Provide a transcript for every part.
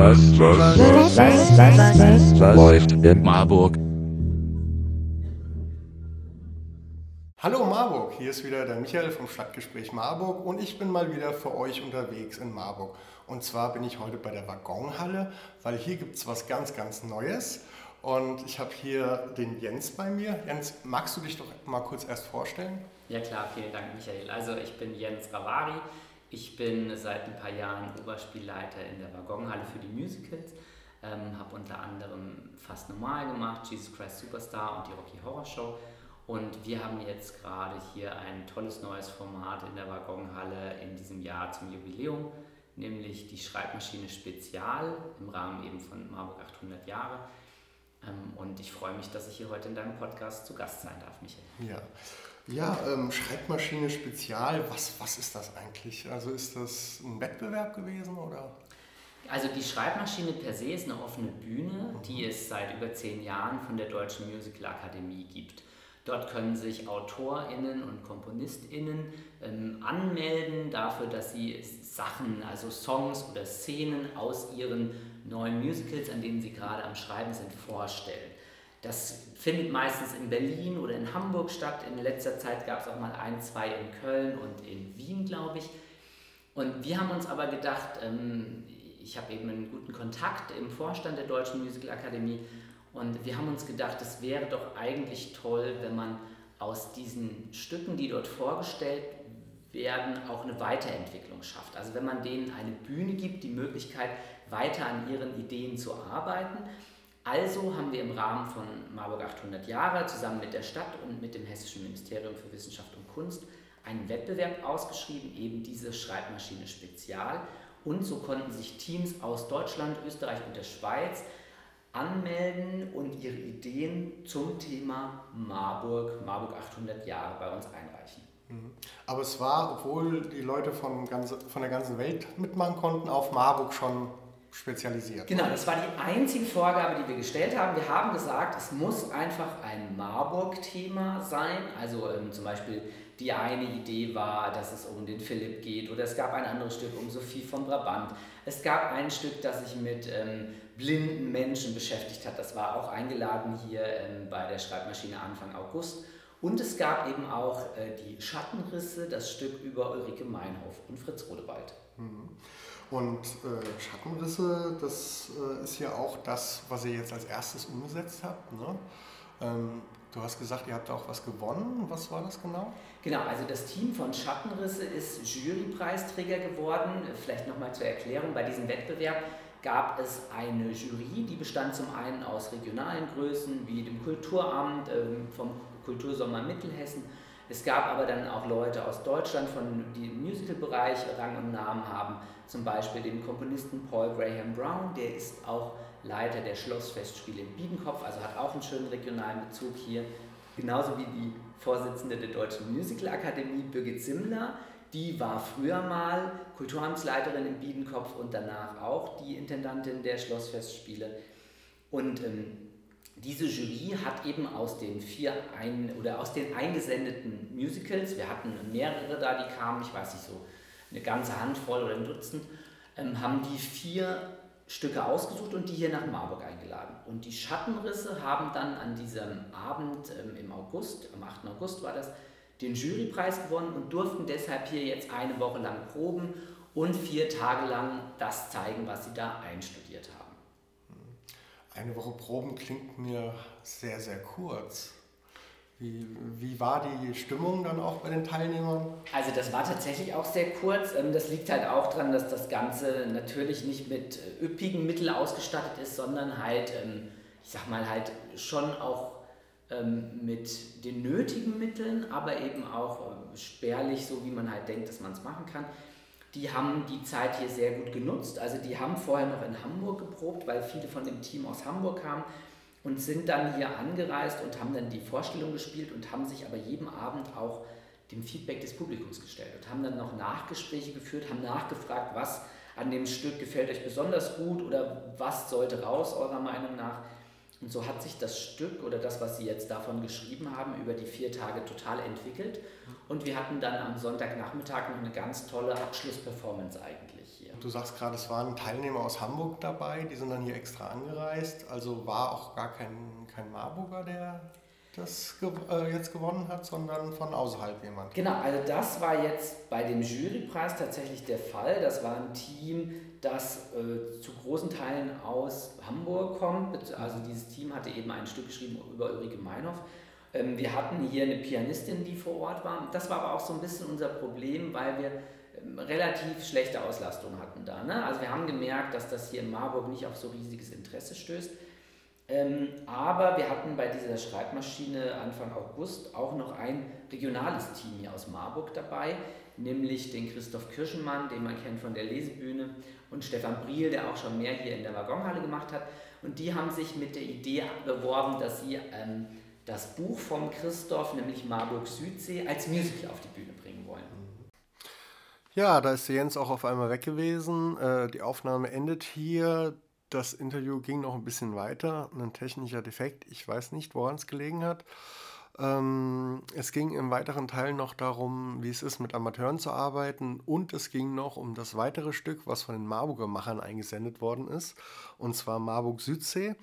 was, was, was, was, was, was läuft in Marburg? Hallo Marburg, hier ist wieder der Michael vom Stadtgespräch Marburg und ich bin mal wieder für euch unterwegs in Marburg. Und zwar bin ich heute bei der Waggonhalle, weil hier gibt es was ganz, ganz Neues. Und ich habe hier den Jens bei mir. Jens, magst du dich doch mal kurz erst vorstellen? Ja klar, vielen Dank Michael. Also ich bin Jens Ravari. Ich bin seit ein paar Jahren Oberspielleiter in der Waggonhalle für die Musicals. Ähm, habe unter anderem Fast Normal gemacht, Jesus Christ Superstar und die Rocky Horror Show. Und wir haben jetzt gerade hier ein tolles neues Format in der Waggonhalle in diesem Jahr zum Jubiläum, nämlich die Schreibmaschine Spezial im Rahmen eben von Marburg 800 Jahre. Ähm, und ich freue mich, dass ich hier heute in deinem Podcast zu Gast sein darf, Michael. Ja, ja ähm, Schreibmaschine Spezial, was, was ist das eigentlich? Also ist das ein Wettbewerb gewesen oder? Also die Schreibmaschine per se ist eine offene Bühne, die es seit über zehn Jahren von der Deutschen Musical Akademie gibt. Dort können sich AutorInnen und KomponistInnen ähm, anmelden dafür, dass sie Sachen, also Songs oder Szenen aus ihren neuen Musicals, an denen sie gerade am Schreiben sind, vorstellen. Das findet meistens in Berlin oder in Hamburg statt. In letzter Zeit gab es auch mal ein, zwei in Köln und in Wien, glaube ich. Und wir haben uns aber gedacht, ähm, ich habe eben einen guten Kontakt im Vorstand der Deutschen Musical Akademie und wir haben uns gedacht, es wäre doch eigentlich toll, wenn man aus diesen Stücken, die dort vorgestellt werden, auch eine Weiterentwicklung schafft. Also wenn man denen eine Bühne gibt, die Möglichkeit, weiter an ihren Ideen zu arbeiten. Also haben wir im Rahmen von Marburg 800 Jahre zusammen mit der Stadt und mit dem Hessischen Ministerium für Wissenschaft und Kunst einen Wettbewerb ausgeschrieben, eben diese Schreibmaschine Spezial. Und so konnten sich Teams aus Deutschland, Österreich und der Schweiz anmelden und ihre Ideen zum Thema Marburg, Marburg 800 Jahre bei uns einreichen. Mhm. Aber es war, obwohl die Leute von, ganze, von der ganzen Welt mitmachen konnten, auf Marburg schon spezialisiert. Genau, das war die einzige Vorgabe, die wir gestellt haben. Wir haben gesagt, es muss einfach ein Marburg-Thema sein. Also ähm, zum Beispiel die eine Idee war, dass es um den Philipp geht oder es gab ein anderes Stück um Sophie von Brabant. Es gab ein Stück, das sich mit ähm, blinden Menschen beschäftigt hat. Das war auch eingeladen hier ähm, bei der Schreibmaschine Anfang August. Und es gab eben auch äh, die Schattenrisse, das Stück über Ulrike Meinhof und Fritz Rodewald. Mhm. Und äh, Schattenrisse, das äh, ist ja auch das, was ihr jetzt als erstes umgesetzt habt. Ne? Ähm, du hast gesagt, ihr habt auch was gewonnen. Was war das genau? Genau, also das Team von Schattenrisse ist Jurypreisträger geworden. Vielleicht nochmal zur Erklärung, bei diesem Wettbewerb gab es eine Jury, die bestand zum einen aus regionalen Größen wie dem Kulturamt, ähm, vom Kultursommer Mittelhessen. Es gab aber dann auch Leute aus Deutschland, von, die im Musicalbereich Rang und Namen haben, zum Beispiel den Komponisten Paul Graham Brown, der ist auch Leiter der Schlossfestspiele in Biedenkopf, also hat auch einen schönen regionalen Bezug hier. Genauso wie die Vorsitzende der Deutschen Musicalakademie, Birgit Simmler, die war früher mal Kulturamtsleiterin in Biedenkopf und danach auch die Intendantin der Schlossfestspiele. Und ähm, diese Jury hat eben aus den vier ein, oder aus den eingesendeten Musicals, wir hatten mehrere da, die kamen, ich weiß nicht so, eine ganze Handvoll oder ein Dutzend, ähm, haben die vier Stücke ausgesucht und die hier nach Marburg eingeladen. Und die Schattenrisse haben dann an diesem Abend ähm, im August, am 8. August war das, den Jurypreis gewonnen und durften deshalb hier jetzt eine Woche lang proben und vier Tage lang das zeigen, was sie da einstudiert haben. Eine Woche proben klingt mir sehr, sehr kurz. Wie, wie war die Stimmung dann auch bei den Teilnehmern? Also das war tatsächlich auch sehr kurz. Ähm, das liegt halt auch daran, dass das Ganze natürlich nicht mit äh, üppigen Mitteln ausgestattet ist, sondern halt, ähm, ich sag mal halt schon auch ähm, mit den nötigen Mitteln, aber eben auch spärlich, so wie man halt denkt, dass man es machen kann. Die haben die Zeit hier sehr gut genutzt. Also die haben vorher noch in Hamburg geprobt, weil viele von dem Team aus Hamburg kamen und sind dann hier angereist und haben dann die Vorstellung gespielt und haben sich aber jeden Abend auch dem Feedback des Publikums gestellt und haben dann noch Nachgespräche geführt, haben nachgefragt, was an dem Stück gefällt euch besonders gut oder was sollte raus eurer Meinung nach. Und so hat sich das Stück oder das, was Sie jetzt davon geschrieben haben, über die vier Tage total entwickelt. Und wir hatten dann am Sonntagnachmittag noch eine ganz tolle Abschlussperformance eigentlich hier. du sagst gerade, es waren Teilnehmer aus Hamburg dabei, die sind dann hier extra angereist. Also war auch gar kein, kein Marburger, der das äh, jetzt gewonnen hat, sondern von außerhalb jemand. Genau, also das war jetzt bei dem Jurypreis tatsächlich der Fall. Das war ein Team, das äh, zu großen Teilen aus Hamburg kommt. Also dieses Team hatte eben ein Stück geschrieben über Ulrike Meinhoff. Ähm, wir hatten hier eine Pianistin, die vor Ort war. Das war aber auch so ein bisschen unser Problem, weil wir ähm, relativ schlechte Auslastung hatten da. Ne? Also wir haben gemerkt, dass das hier in Marburg nicht auf so riesiges Interesse stößt. Ähm, aber wir hatten bei dieser Schreibmaschine Anfang August auch noch ein regionales Team hier aus Marburg dabei, nämlich den Christoph Kirschenmann, den man kennt von der Lesebühne, und Stefan Briel, der auch schon mehr hier in der Waggonhalle gemacht hat. Und die haben sich mit der Idee beworben, dass sie ähm, das Buch von Christoph, nämlich Marburg Südsee, als Musical auf die Bühne bringen wollen. Ja, da ist Jens auch auf einmal weg gewesen. Äh, die Aufnahme endet hier. Das Interview ging noch ein bisschen weiter. Ein technischer Defekt. Ich weiß nicht, woran es gelegen hat. Ähm, es ging im weiteren Teil noch darum, wie es ist, mit Amateuren zu arbeiten. Und es ging noch um das weitere Stück, was von den Marburger Machern eingesendet worden ist. Und zwar Marburg Südsee.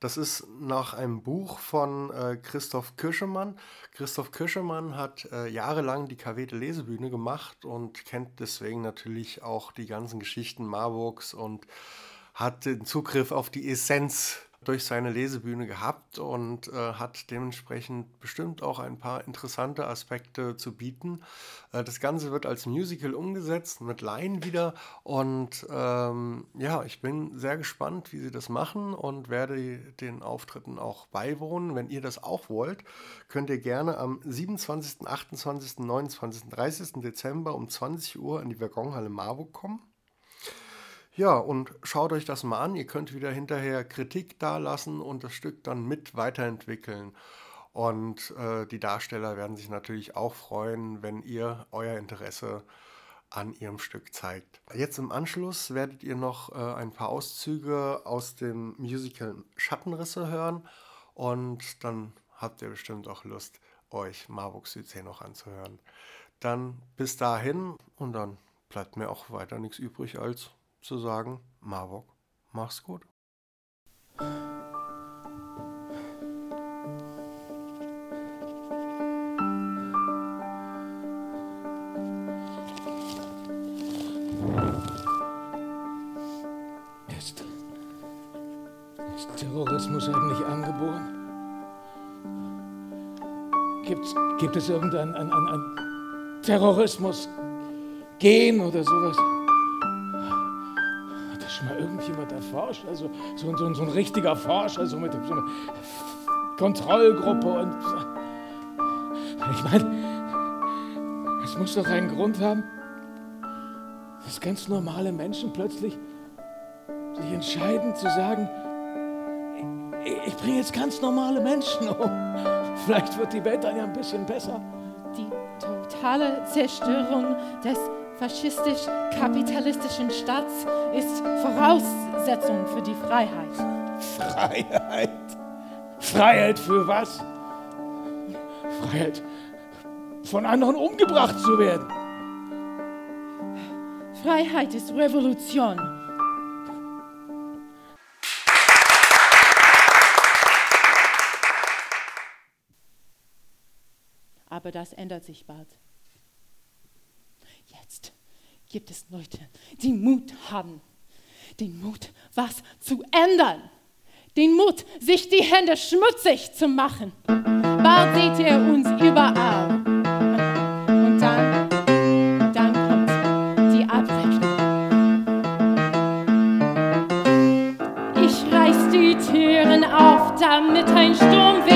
Das ist nach einem Buch von äh, Christoph Kirschemann. Christoph Kirschemann hat äh, jahrelang die KW Lesebühne gemacht und kennt deswegen natürlich auch die ganzen Geschichten Marburgs und hat den Zugriff auf die Essenz durch seine Lesebühne gehabt und äh, hat dementsprechend bestimmt auch ein paar interessante Aspekte zu bieten. Äh, das Ganze wird als Musical umgesetzt mit Laien wieder und ähm, ja, ich bin sehr gespannt, wie sie das machen und werde den Auftritten auch beiwohnen. Wenn ihr das auch wollt, könnt ihr gerne am 27., 28., 29., 30. Dezember um 20 Uhr in die Waggonhalle Marburg kommen. Ja, und schaut euch das mal an. Ihr könnt wieder hinterher Kritik dalassen und das Stück dann mit weiterentwickeln. Und äh, die Darsteller werden sich natürlich auch freuen, wenn ihr euer Interesse an ihrem Stück zeigt. Jetzt im Anschluss werdet ihr noch äh, ein paar Auszüge aus dem Musical Schattenrisse hören und dann habt ihr bestimmt auch Lust, euch Marburg Südsee noch anzuhören. Dann bis dahin und dann bleibt mir auch weiter nichts übrig als zu sagen, Marburg, mach's gut. Ist, ist Terrorismus eigentlich angeboren? Gibt's, gibt es irgendein ein, ein, ein Terrorismus-Gen oder sowas? Schon mal irgendjemand erforscht? Also so, so, so ein richtiger Forscher, so mit so einer Kontrollgruppe und. Ich meine, es muss doch einen Grund haben, dass ganz normale Menschen plötzlich sich entscheiden zu sagen, ich, ich bringe jetzt ganz normale Menschen um. Vielleicht wird die Welt dann ja ein bisschen besser. Die totale Zerstörung des faschistisch-kapitalistischen Staats ist Voraussetzung für die Freiheit. Freiheit? Freiheit für was? Freiheit, von anderen umgebracht zu werden. Freiheit ist Revolution. Aber das ändert sich bald. Gibt es Leute, die Mut haben. Den Mut, was zu ändern. Den Mut, sich die Hände schmutzig zu machen. Bald seht ihr uns überall. Und dann, dann kommt die Abrechnung. Ich reiß die Türen auf, damit ein Sturmwind weht.